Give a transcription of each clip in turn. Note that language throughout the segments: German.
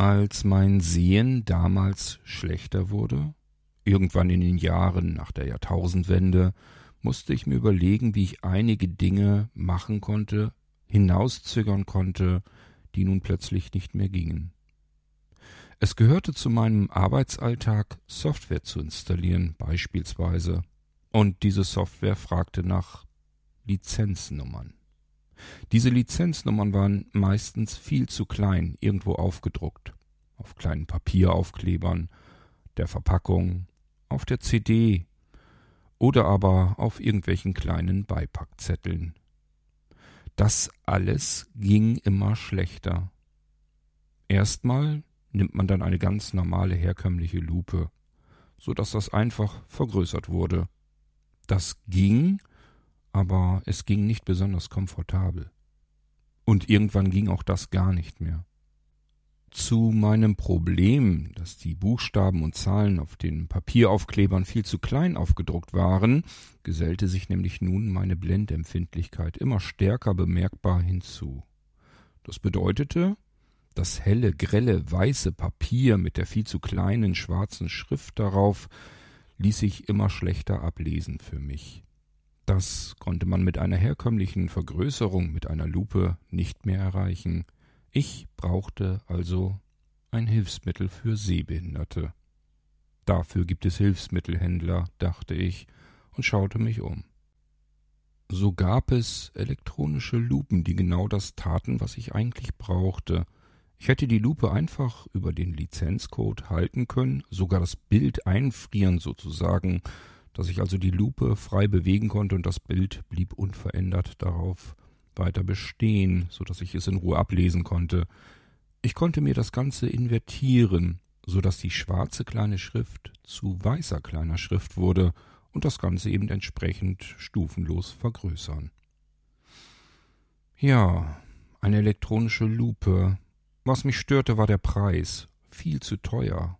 Als mein Sehen damals schlechter wurde, irgendwann in den Jahren nach der Jahrtausendwende, musste ich mir überlegen, wie ich einige Dinge machen konnte, hinauszögern konnte, die nun plötzlich nicht mehr gingen. Es gehörte zu meinem Arbeitsalltag, Software zu installieren, beispielsweise, und diese Software fragte nach Lizenznummern. Diese Lizenznummern waren meistens viel zu klein, irgendwo aufgedruckt, auf kleinen Papieraufklebern, der Verpackung, auf der CD oder aber auf irgendwelchen kleinen Beipackzetteln. Das alles ging immer schlechter. Erstmal nimmt man dann eine ganz normale herkömmliche Lupe, so dass das einfach vergrößert wurde. Das ging, aber es ging nicht besonders komfortabel. Und irgendwann ging auch das gar nicht mehr. Zu meinem Problem, dass die Buchstaben und Zahlen auf den Papieraufklebern viel zu klein aufgedruckt waren, gesellte sich nämlich nun meine Blendempfindlichkeit immer stärker bemerkbar hinzu. Das bedeutete, das helle, grelle, weiße Papier mit der viel zu kleinen schwarzen Schrift darauf ließ sich immer schlechter ablesen für mich. Das konnte man mit einer herkömmlichen Vergrößerung mit einer Lupe nicht mehr erreichen. Ich brauchte also ein Hilfsmittel für Sehbehinderte. Dafür gibt es Hilfsmittelhändler, dachte ich und schaute mich um. So gab es elektronische Lupen, die genau das taten, was ich eigentlich brauchte. Ich hätte die Lupe einfach über den Lizenzcode halten können, sogar das Bild einfrieren sozusagen, dass ich also die Lupe frei bewegen konnte und das Bild blieb unverändert darauf weiter bestehen, so dass ich es in Ruhe ablesen konnte. Ich konnte mir das Ganze invertieren, so dass die schwarze kleine Schrift zu weißer kleiner Schrift wurde und das Ganze eben entsprechend stufenlos vergrößern. Ja, eine elektronische Lupe. Was mich störte, war der Preis. Viel zu teuer.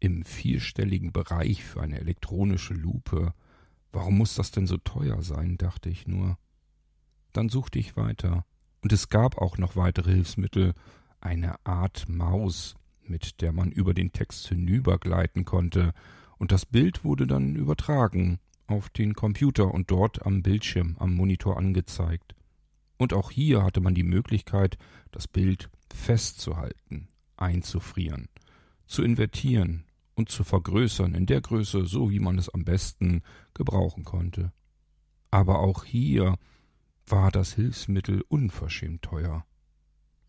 Im vierstelligen Bereich für eine elektronische Lupe. Warum muss das denn so teuer sein, dachte ich nur. Dann suchte ich weiter, und es gab auch noch weitere Hilfsmittel, eine Art Maus, mit der man über den Text hinübergleiten konnte, und das Bild wurde dann übertragen auf den Computer und dort am Bildschirm, am Monitor angezeigt. Und auch hier hatte man die Möglichkeit, das Bild festzuhalten, einzufrieren, zu invertieren und zu vergrößern in der Größe, so wie man es am besten gebrauchen konnte. Aber auch hier war das Hilfsmittel unverschämt teuer.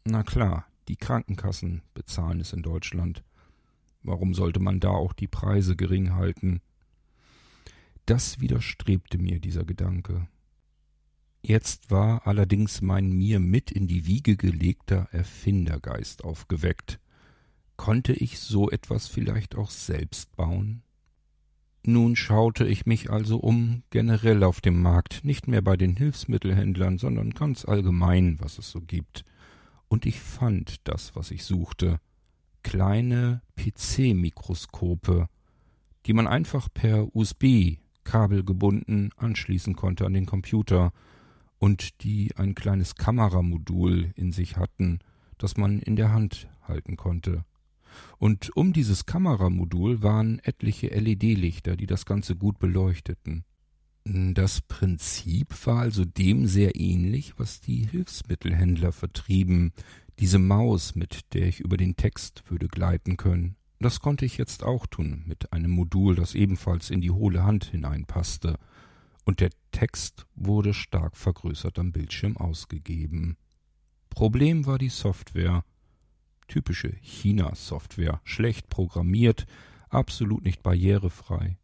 Na klar, die Krankenkassen bezahlen es in Deutschland. Warum sollte man da auch die Preise gering halten? Das widerstrebte mir dieser Gedanke. Jetzt war allerdings mein mir mit in die Wiege gelegter Erfindergeist aufgeweckt. Konnte ich so etwas vielleicht auch selbst bauen? Nun schaute ich mich also um, generell auf dem Markt, nicht mehr bei den Hilfsmittelhändlern, sondern ganz allgemein, was es so gibt. Und ich fand das, was ich suchte. Kleine PC-Mikroskope, die man einfach per USB, kabelgebunden, anschließen konnte an den Computer und die ein kleines Kameramodul in sich hatten, das man in der Hand halten konnte und um dieses Kameramodul waren etliche LED-Lichter, die das Ganze gut beleuchteten. Das Prinzip war also dem sehr ähnlich, was die Hilfsmittelhändler vertrieben, diese Maus, mit der ich über den Text würde gleiten können. Das konnte ich jetzt auch tun, mit einem Modul, das ebenfalls in die hohle Hand hineinpasste, und der Text wurde stark vergrößert am Bildschirm ausgegeben. Problem war die Software, Typische China-Software, schlecht programmiert, absolut nicht barrierefrei.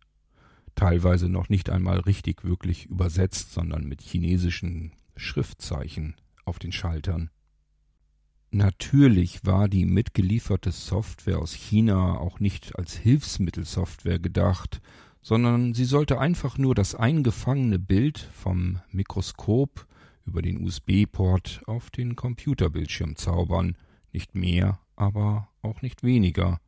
Teilweise noch nicht einmal richtig wirklich übersetzt, sondern mit chinesischen Schriftzeichen auf den Schaltern. Natürlich war die mitgelieferte Software aus China auch nicht als Hilfsmittelsoftware gedacht, sondern sie sollte einfach nur das eingefangene Bild vom Mikroskop über den USB-Port auf den Computerbildschirm zaubern, nicht mehr, aber auch nicht weniger.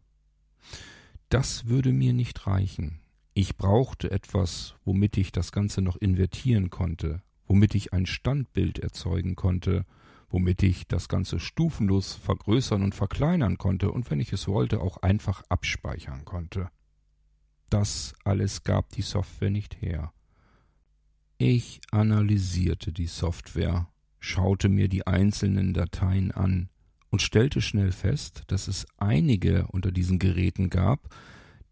Das würde mir nicht reichen. Ich brauchte etwas, womit ich das Ganze noch invertieren konnte, womit ich ein Standbild erzeugen konnte, womit ich das Ganze stufenlos vergrößern und verkleinern konnte und wenn ich es wollte auch einfach abspeichern konnte. Das alles gab die Software nicht her. Ich analysierte die Software, schaute mir die einzelnen Dateien an und stellte schnell fest, dass es einige unter diesen Geräten gab,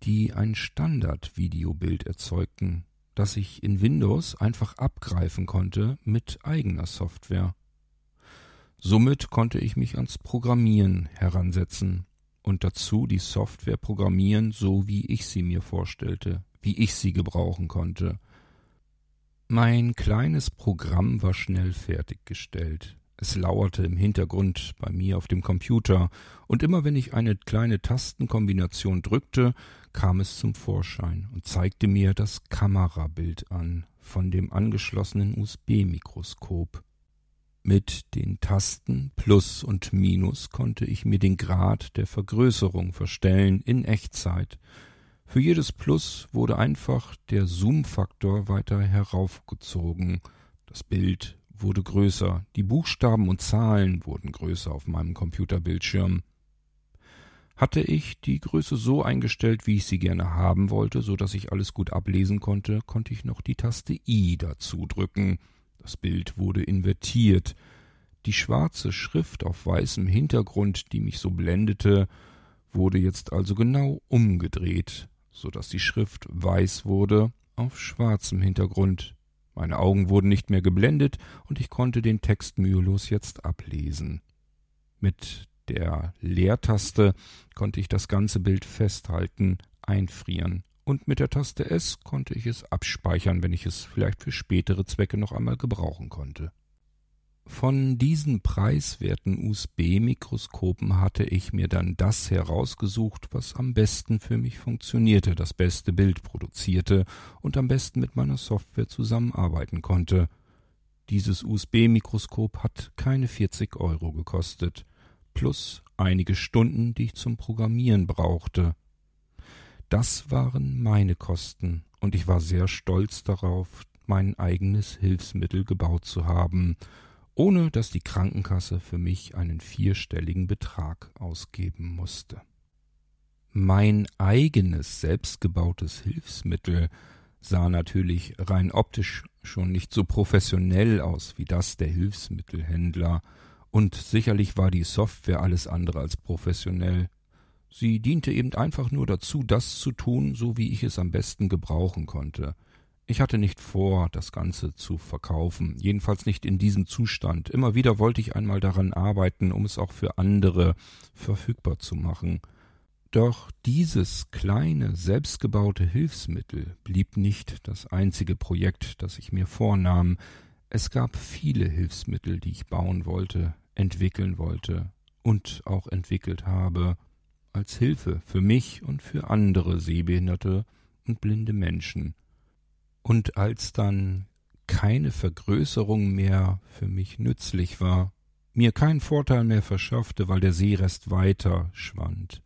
die ein Standard-Videobild erzeugten, das ich in Windows einfach abgreifen konnte mit eigener Software. Somit konnte ich mich ans Programmieren heransetzen und dazu die Software programmieren, so wie ich sie mir vorstellte, wie ich sie gebrauchen konnte. Mein kleines Programm war schnell fertiggestellt. Es lauerte im Hintergrund bei mir auf dem Computer, und immer wenn ich eine kleine Tastenkombination drückte, kam es zum Vorschein und zeigte mir das Kamerabild an von dem angeschlossenen USB-Mikroskop. Mit den Tasten Plus und Minus konnte ich mir den Grad der Vergrößerung verstellen in Echtzeit. Für jedes Plus wurde einfach der Zoom-Faktor weiter heraufgezogen. Das Bild wurde größer, die Buchstaben und Zahlen wurden größer auf meinem Computerbildschirm. Hatte ich die Größe so eingestellt, wie ich sie gerne haben wollte, so dass ich alles gut ablesen konnte, konnte ich noch die Taste I dazu drücken. Das Bild wurde invertiert. Die schwarze Schrift auf weißem Hintergrund, die mich so blendete, wurde jetzt also genau umgedreht, so dass die Schrift weiß wurde auf schwarzem Hintergrund. Meine Augen wurden nicht mehr geblendet und ich konnte den Text mühelos jetzt ablesen. Mit der Leertaste konnte ich das ganze Bild festhalten, einfrieren, und mit der Taste S konnte ich es abspeichern, wenn ich es vielleicht für spätere Zwecke noch einmal gebrauchen konnte. Von diesen preiswerten USB-Mikroskopen hatte ich mir dann das herausgesucht, was am besten für mich funktionierte, das beste Bild produzierte und am besten mit meiner Software zusammenarbeiten konnte. Dieses USB-Mikroskop hat keine 40 Euro gekostet plus einige Stunden, die ich zum Programmieren brauchte. Das waren meine Kosten, und ich war sehr stolz darauf, mein eigenes Hilfsmittel gebaut zu haben, ohne dass die Krankenkasse für mich einen vierstelligen Betrag ausgeben musste. Mein eigenes selbstgebautes Hilfsmittel sah natürlich rein optisch schon nicht so professionell aus wie das der Hilfsmittelhändler, und sicherlich war die Software alles andere als professionell. Sie diente eben einfach nur dazu, das zu tun, so wie ich es am besten gebrauchen konnte. Ich hatte nicht vor, das Ganze zu verkaufen, jedenfalls nicht in diesem Zustand. Immer wieder wollte ich einmal daran arbeiten, um es auch für andere verfügbar zu machen. Doch dieses kleine, selbstgebaute Hilfsmittel blieb nicht das einzige Projekt, das ich mir vornahm. Es gab viele Hilfsmittel, die ich bauen wollte, entwickeln wollte und auch entwickelt habe, als Hilfe für mich und für andere sehbehinderte und blinde Menschen. Und als dann keine Vergrößerung mehr für mich nützlich war, mir keinen Vorteil mehr verschaffte, weil der Seerest weiter schwand,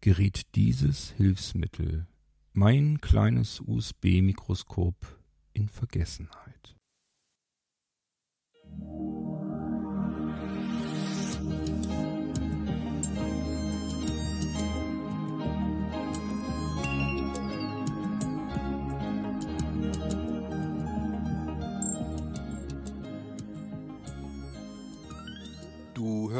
geriet dieses Hilfsmittel, mein kleines USB-Mikroskop, in Vergessenheit.